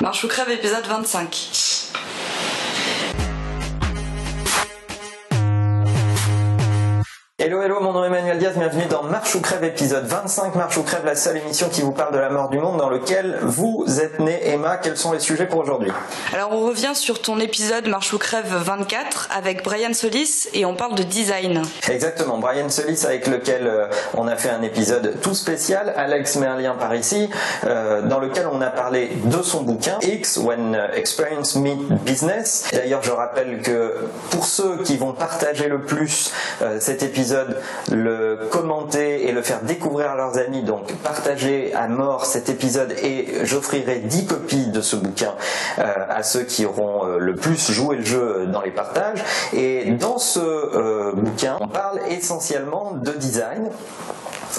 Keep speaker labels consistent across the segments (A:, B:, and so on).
A: Marche ou crève épisode 25.
B: Hello, hello, bienvenue dans Marche ou Crève épisode 25. Marche ou Crève, la seule émission qui vous parle de la mort du monde dans lequel vous êtes né. Emma, quels sont les sujets pour aujourd'hui?
A: Alors on revient sur ton épisode Marche ou Crève 24 avec Brian Solis et on parle de design.
B: Exactement, Brian Solis avec lequel euh, on a fait un épisode tout spécial. Alex met un lien par ici, euh, dans lequel on a parlé de son bouquin X, When Experience Meet Business. D'ailleurs, je rappelle que pour ceux qui vont partager le plus euh, cet épisode, le commenter et le faire découvrir à leurs amis. Donc partagez à mort cet épisode et j'offrirai 10 copies de ce bouquin euh, à ceux qui auront euh, le plus joué le jeu dans les partages. Et dans ce euh, bouquin, on parle essentiellement de design.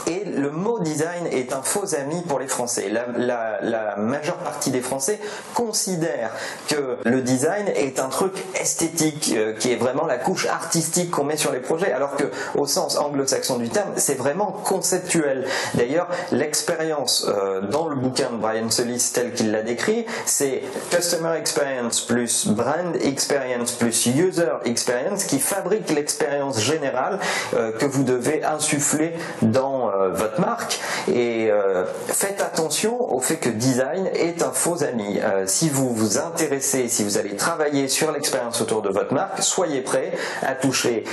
B: Et le mot design est un faux ami pour les Français. La, majeure partie des Français considèrent que le design est un truc esthétique, euh, qui est vraiment la couche artistique qu'on met sur les projets, alors que au sens anglo-saxon du terme, c'est vraiment conceptuel. D'ailleurs, l'expérience euh, dans le bouquin de Brian Solis tel qu'il l'a décrit, c'est customer experience plus brand experience plus user experience qui fabrique l'expérience générale euh, que vous devez insuffler dans votre marque et euh, faites attention au fait que design est un faux ami. Euh, si vous vous intéressez, si vous allez travailler sur l'expérience autour de votre marque, soyez prêt à toucher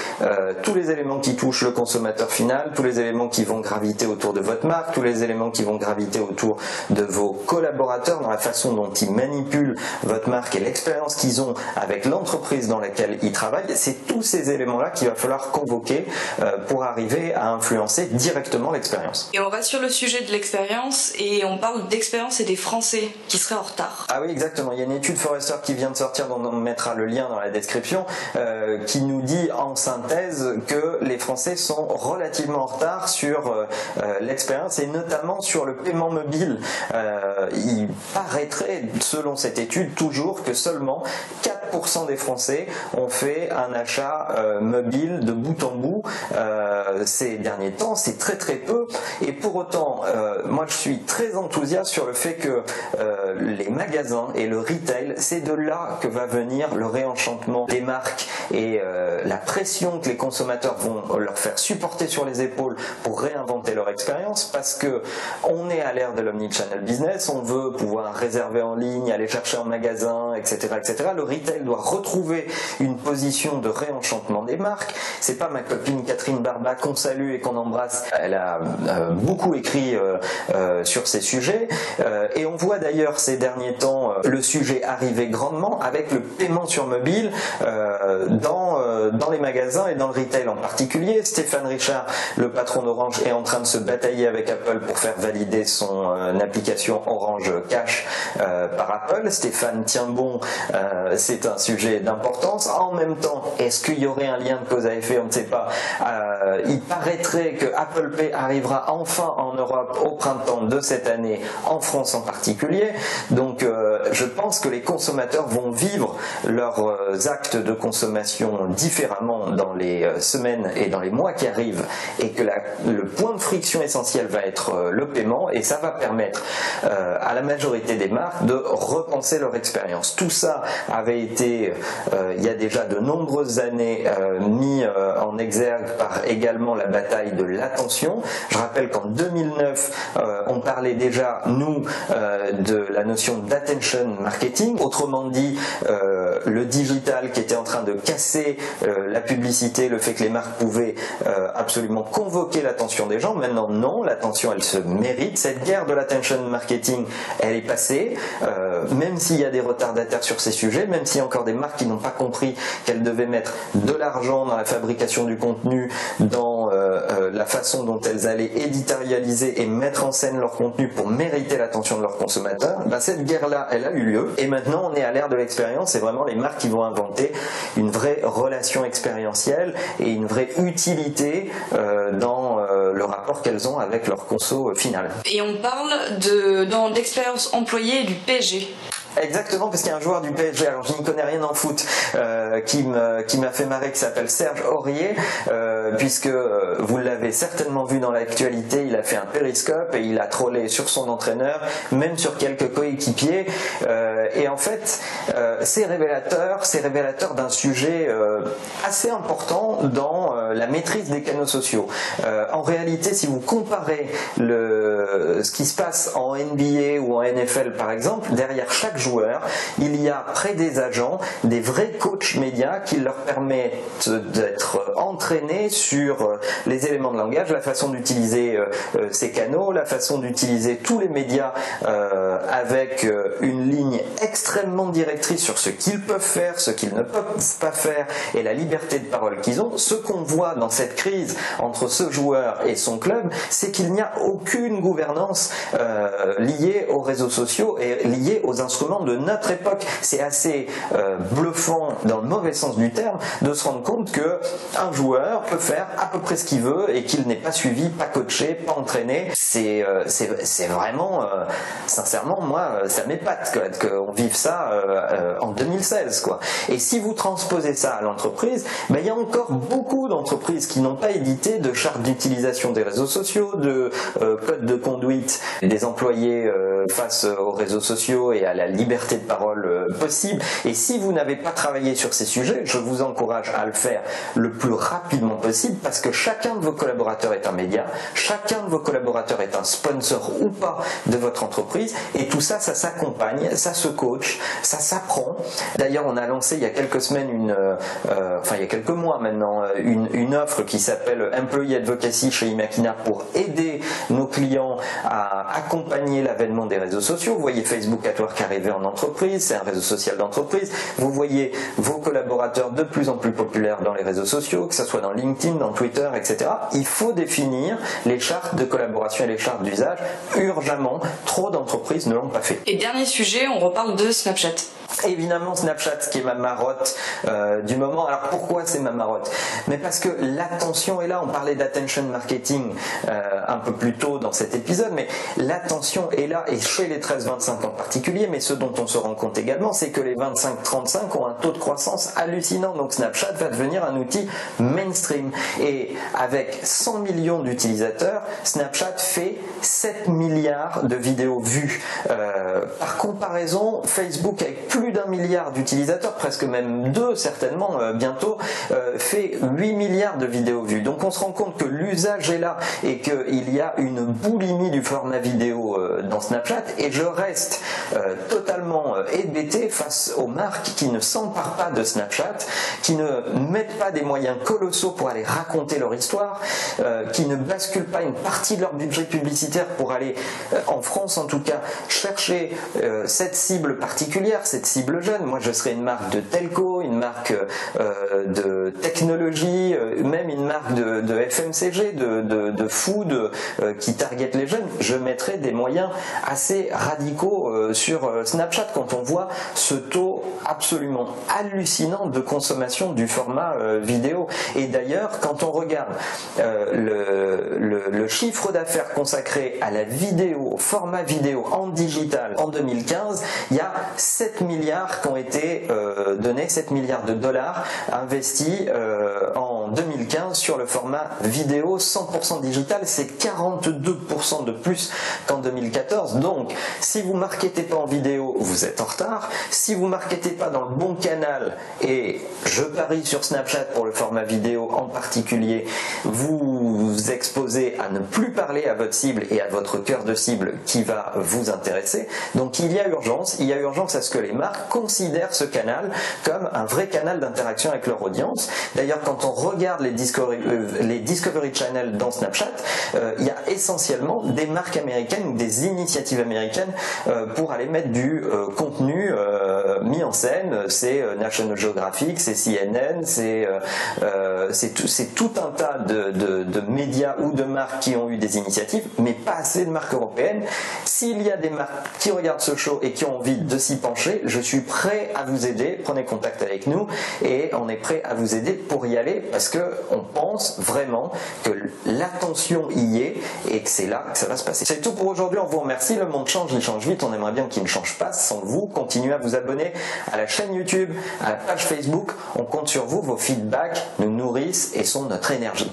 B: tous les éléments qui touchent le consommateur final, tous les éléments qui vont graviter autour de votre marque, tous les éléments qui vont graviter autour de vos collaborateurs dans la façon dont ils manipulent votre marque et l'expérience qu'ils ont avec l'entreprise dans laquelle ils travaillent. C'est tous ces éléments-là qu'il va falloir convoquer pour arriver à influencer directement l'expérience.
A: Et on reste sur le sujet de l'expérience et on parle d'expérience et des Français qui seraient en retard.
B: Ah oui, exactement. Il y a une étude Forrester qui vient de sortir, dont on mettra le lien dans la description, euh, qui nous dit en synthèse que les Français sont relativement en retard sur euh, euh, l'expérience et notamment sur le paiement mobile. Euh, il paraîtrait, selon cette étude, toujours que seulement 4% des Français ont fait un achat euh, mobile de bout en bout ces derniers temps. C'est très très peu. Et pour autant, euh, moi je suis très enthousiaste sur le fait que euh, les magasins et le retail, c'est de là que va venir le réenchantement des marques et euh, la pression que les consommateurs vont leur faire supporter sur les épaules pour réinventer leur expérience parce que on est à l'ère de l'omnichannel business, on veut pouvoir réserver en ligne, aller chercher en magasin, etc., etc. Le retail doit retrouver une position de réenchantement des marques. C'est pas ma copine Catherine Barba qu'on salue et qu'on embrasse elle a euh, beaucoup écrit euh, euh, sur ces sujets et on voit d'ailleurs ces derniers temps le sujet arriver grandement avec le paiement sur mobile dans, dans les magasins et dans le retail en particulier. Stéphane Richard, le patron d'Orange, est en train de se batailler avec Apple pour faire valider son application Orange Cash par Apple. Stéphane tient bon, c'est un sujet d'importance. En même temps, est-ce qu'il y aurait un lien de cause à effet On ne sait pas. il paraîtrait que Apple Pay arrivera enfin en Europe au printemps de cette année, en France en particulier. Donc euh, je pense que les consommateurs vont vivre leurs euh, actes de consommation différemment dans les euh, semaines et dans les mois qui arrivent et que le point de friction essentiel va être euh, le paiement et ça va permettre euh, à la majorité des marques de repenser leur expérience. Tout ça avait été il y a déjà de nombreuses années mis en exergue par également la bataille de l'attention. Je rappelle qu'en 2009, euh, on parlait déjà, nous, euh, de la notion d'attention marketing, autrement dit, euh, le digital qui était en train de casser euh, la publicité, le fait que les marques pouvaient euh, absolument convoquer l'attention des gens. Maintenant, non, l'attention, elle se mérite. Cette guerre de l'attention marketing, elle est passée, euh, même s'il y a des retardataires sur ces sujets, même s'il y a encore des marques qui n'ont pas compris qu'elles devaient mettre de l'argent dans la fabrication du contenu, dans la façon dont elles allaient éditorialiser et mettre en scène leur contenu pour mériter l'attention de leurs consommateurs, ben cette guerre-là, elle a eu lieu. Et maintenant, on est à l'ère de l'expérience. C'est vraiment les marques qui vont inventer une vraie relation expérientielle et une vraie utilité euh, dans euh, le rapport qu'elles ont avec leur conso final.
A: Et on parle de, d'expérience employée et du PSG.
B: Exactement, parce qu'il y a un joueur du PSG, alors je n'y connais rien en foot, euh, qui m'a fait marrer, qui s'appelle Serge Aurier, euh, puisque euh, vous l'avez certainement vu dans l'actualité, il a fait un périscope et il a trollé sur son entraîneur, même sur quelques coéquipiers. et en fait, c'est révélateur, c'est révélateur d'un sujet assez important dans la maîtrise des canaux sociaux. en réalité, si vous comparez ce qui se passe en NBA ou en NFL par exemple, derrière chaque joueur, il y a près des agents des vrais coachs médias qui leur permettent d'être entraînés sur euh, les éléments de langage, la façon d'utiliser euh, euh, ces canaux, la façon d'utiliser tous les médias avec une ligne extrêmement directrice sur ce qu'ils peuvent faire, ce qu'ils ne peuvent pas faire et la liberté de parole qu'ils ont. Ce qu'on voit dans cette crise entre ce joueur et son club, c'est qu'il n'y a aucune gouvernance liée aux réseaux sociaux et liée aux instruments de notre époque. C'est assez euh, bluffant dans le mauvais sens du terme de se rendre compte que un joueur peut faire à peu près ce qu'il veut et qu'il n'est pas suivi, pas coaché, pas entraîné. C'est euh, c'est vraiment euh, sincèrement moi ça m'épate qu'on vive ça en 2016 quoi. Et si vous transposez ça à l'entreprise, ben, il y a encore beaucoup d'entreprises qui n'ont pas édité de charte d'utilisation des réseaux sociaux, de code de conduite des employés face aux réseaux sociaux et à la liberté de parole euh, possible. Et si vous n'avez pas travaillé sur ces sujets, je vous encourage à le faire le plus rapidement possible parce que chacun de vos collaborateurs est un média, chacun de vos collaborateurs est un sponsor ou pas de votre entreprise et tout ça, ça s'accompagne, ça se coach, ça s'apprend. D'ailleurs, on a lancé il y a quelques semaines euh, euh, enfin il y a quelques mois maintenant, une, une offre qui s'appelle Employee Advocacy chez Imakina pour aider nos clients à accompagner l'avènement des réseaux sociaux. Vous voyez Facebook at Work arriver en entreprise, c'est un réseau social d'entreprise. Vous voyez vos collaborateurs de plus en plus populaires dans les réseaux sociaux, que ce soit dans LinkedIn, dans Twitter, etc. Il faut définir les chartes de collaboration et les chartes d'usage urgemment. Trop d'entreprises ne l'ont pas fait.
A: Et dernier sujet, on reparle de Snapchat.
B: Évidemment Snapchat qui est ma marotte euh, du moment. Alors pourquoi c'est ma marotte? Mais parce que l'attention est là. On parlait d'attention marketing euh, un peu plus tôt dans cet épisode, mais l'attention est là et chez les 13-25 en particulier. Mais ce dont on se rend compte également, c'est que les 25-35 ont un taux de croissance hallucinant. Donc Snapchat va devenir un outil mainstream. Et avec 100 millions d'utilisateurs, Snapchat fait 7 milliards de vidéos vues. Euh, par comparaison, Facebook avec plus plus d'un milliard d'utilisateurs, presque même deux certainement euh, bientôt, euh, fait 8 milliards de vidéos vues. Donc on se rend compte que l'usage est là et qu'il y a une boulimie du format vidéo euh, dans Snapchat et je reste totalement hébété face aux marques qui ne s'emparent pas de Snapchat, qui ne mettent pas des moyens colossaux pour aller raconter leur histoire, qui ne basculent pas une partie de leur budget publicitaire pour aller, en France en tout cas, chercher cette cible particulière, cette cible jeune. Moi, je serais une marque de telco, une marque euh, de technologie, de, FMCG, de, food euh, qui target les jeunes. Je mettrais des moyens assez radicaux sur Snapchat quand on voit ce taux absolument hallucinant de consommation du format vidéo. Et d'ailleurs, quand on regarde le, le chiffre d'affaires consacré à la vidéo, au format vidéo en digital en 2015, il y a 7 milliards qui ont été euh, donnés, 7 milliards de dollars investis euh, en 2015 sur le format vidéo 100% digital. C'est 42% de plus qu'en 2014. Donc, si vous marketez pas en vidéo, vous êtes en retard. Si vous marketez pas dans le bon canal, et je parie sur Snapchat pour le format vidéo en particulier, vous vous exposez à ne plus parler à votre cible et à votre cœur de cible qui va vous intéresser. Donc, il y a urgence. Il y a urgence à ce que les marques considèrent ce canal comme un vrai canal d'interaction avec leur audience. D'ailleurs, quand on regarde les Discovery, euh, les Channel dans Snapchat, euh, il y a essentiellement des marques américaines ou des initiatives américaines euh, pour aller mettre du contenu mis en scène. C'est National Geographic, c'est CNN, c'est c'est tout, un tas de, de, médias ou de marques qui ont eu des initiatives, mais pas assez de marques européennes. S'il y a des marques qui regardent ce show et qui ont envie de s'y pencher, je suis prêt à vous aider. Prenez contact avec avec nous et on est prêt à vous aider pour y aller parce que on pense vraiment que l'attention y est et que c'est là que ça va se passer. C'est tout pour aujourd'hui. On vous remercie. Le monde change, il change vite. On aimerait bien qu'il ne change pas sans vous. Continuez à vous abonner à la chaîne YouTube, à la page Facebook. On compte sur vous. Vos feedbacks nous nourrissent et sont notre énergie.